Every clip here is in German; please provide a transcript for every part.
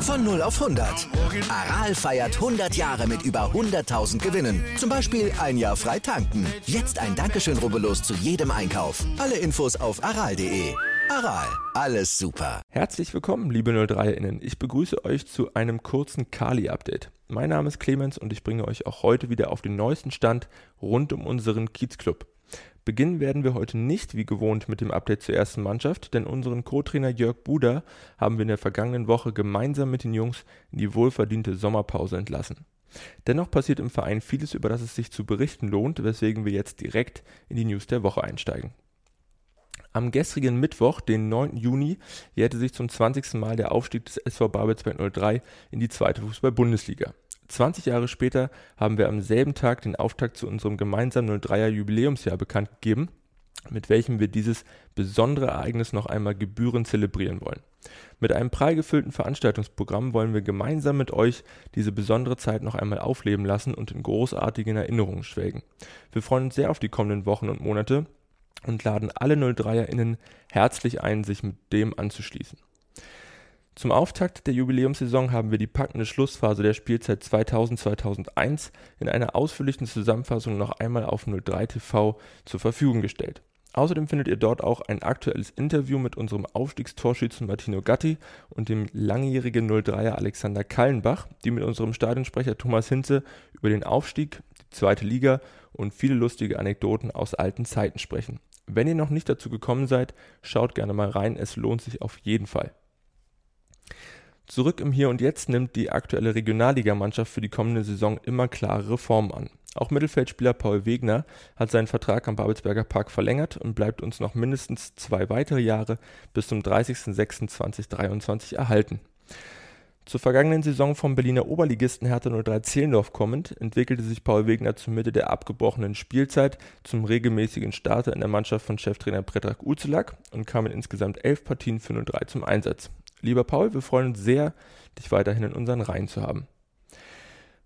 Von 0 auf 100. Aral feiert 100 Jahre mit über 100.000 Gewinnen. Zum Beispiel ein Jahr frei tanken. Jetzt ein Dankeschön, rubbellos zu jedem Einkauf. Alle Infos auf aral.de. Aral, alles super. Herzlich willkommen, liebe 03-Innen. Ich begrüße euch zu einem kurzen Kali-Update. Mein Name ist Clemens und ich bringe euch auch heute wieder auf den neuesten Stand rund um unseren Kiezclub. Beginnen werden wir heute nicht wie gewohnt mit dem Update zur ersten Mannschaft, denn unseren Co-Trainer Jörg Buder haben wir in der vergangenen Woche gemeinsam mit den Jungs in die wohlverdiente Sommerpause entlassen. Dennoch passiert im Verein vieles, über das es sich zu berichten lohnt, weswegen wir jetzt direkt in die News der Woche einsteigen. Am gestrigen Mittwoch, den 9. Juni, jährte sich zum 20. Mal der Aufstieg des SV Babelsberg 03 in die zweite Fußball-Bundesliga. 20 Jahre später haben wir am selben Tag den Auftakt zu unserem gemeinsamen 03er Jubiläumsjahr bekannt gegeben, mit welchem wir dieses besondere Ereignis noch einmal gebührend zelebrieren wollen. Mit einem prall gefüllten Veranstaltungsprogramm wollen wir gemeinsam mit euch diese besondere Zeit noch einmal aufleben lassen und in großartigen Erinnerungen schwelgen. Wir freuen uns sehr auf die kommenden Wochen und Monate und laden alle 03erInnen herzlich ein, sich mit dem anzuschließen. Zum Auftakt der Jubiläumssaison haben wir die packende Schlussphase der Spielzeit 2000/2001 in einer ausführlichen Zusammenfassung noch einmal auf 03 TV zur Verfügung gestellt. Außerdem findet ihr dort auch ein aktuelles Interview mit unserem Aufstiegstorschützen Martino Gatti und dem langjährigen 03er Alexander Kallenbach, die mit unserem Stadionsprecher Thomas Hinze über den Aufstieg, die zweite Liga und viele lustige Anekdoten aus alten Zeiten sprechen. Wenn ihr noch nicht dazu gekommen seid, schaut gerne mal rein, es lohnt sich auf jeden Fall. Zurück im Hier und Jetzt nimmt die aktuelle Regionalligamannschaft für die kommende Saison immer klarere Formen an. Auch Mittelfeldspieler Paul Wegner hat seinen Vertrag am Babelsberger Park verlängert und bleibt uns noch mindestens zwei weitere Jahre bis zum 30.06.2023 erhalten. Zur vergangenen Saison vom Berliner Oberligisten Hertha 03 Zehlendorf kommend, entwickelte sich Paul Wegner zur Mitte der abgebrochenen Spielzeit zum regelmäßigen Starter in der Mannschaft von Cheftrainer Predrag Uzelak und kam in insgesamt elf Partien für 03 zum Einsatz. Lieber Paul, wir freuen uns sehr, dich weiterhin in unseren Reihen zu haben.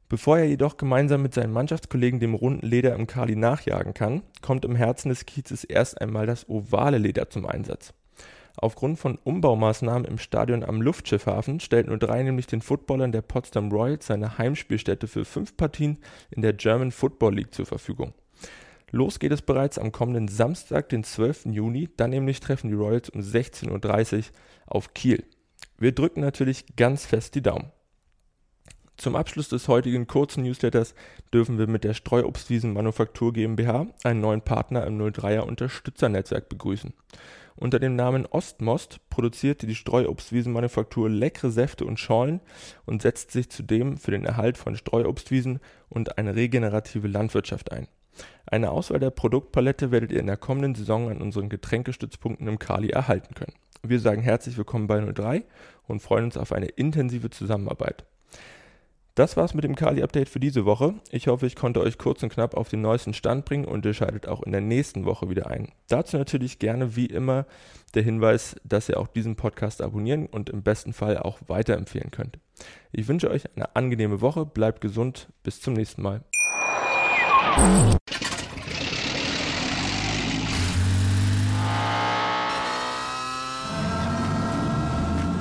Bevor er jedoch gemeinsam mit seinen Mannschaftskollegen dem runden Leder im Kali nachjagen kann, kommt im Herzen des Kiezes erst einmal das ovale Leder zum Einsatz. Aufgrund von Umbaumaßnahmen im Stadion am Luftschiffhafen stellt 03 nämlich den Footballern der Potsdam Royals seine Heimspielstätte für fünf Partien in der German Football League zur Verfügung. Los geht es bereits am kommenden Samstag, den 12. Juni, dann nämlich treffen die Royals um 16.30 Uhr auf Kiel. Wir drücken natürlich ganz fest die Daumen. Zum Abschluss des heutigen kurzen Newsletters dürfen wir mit der Streuobstwiesen Manufaktur GmbH einen neuen Partner im 03er Unterstützernetzwerk begrüßen. Unter dem Namen Ostmost produziert die Streuobstwiesen Manufaktur leckere Säfte und Schorlen und setzt sich zudem für den Erhalt von Streuobstwiesen und eine regenerative Landwirtschaft ein. Eine Auswahl der Produktpalette werdet ihr in der kommenden Saison an unseren Getränkestützpunkten im Kali erhalten können. Wir sagen herzlich willkommen bei 03 und freuen uns auf eine intensive Zusammenarbeit. Das war's mit dem Kali-Update für diese Woche. Ich hoffe, ich konnte euch kurz und knapp auf den neuesten Stand bringen und ihr schaltet auch in der nächsten Woche wieder ein. Dazu natürlich gerne wie immer der Hinweis, dass ihr auch diesen Podcast abonnieren und im besten Fall auch weiterempfehlen könnt. Ich wünsche euch eine angenehme Woche, bleibt gesund, bis zum nächsten Mal.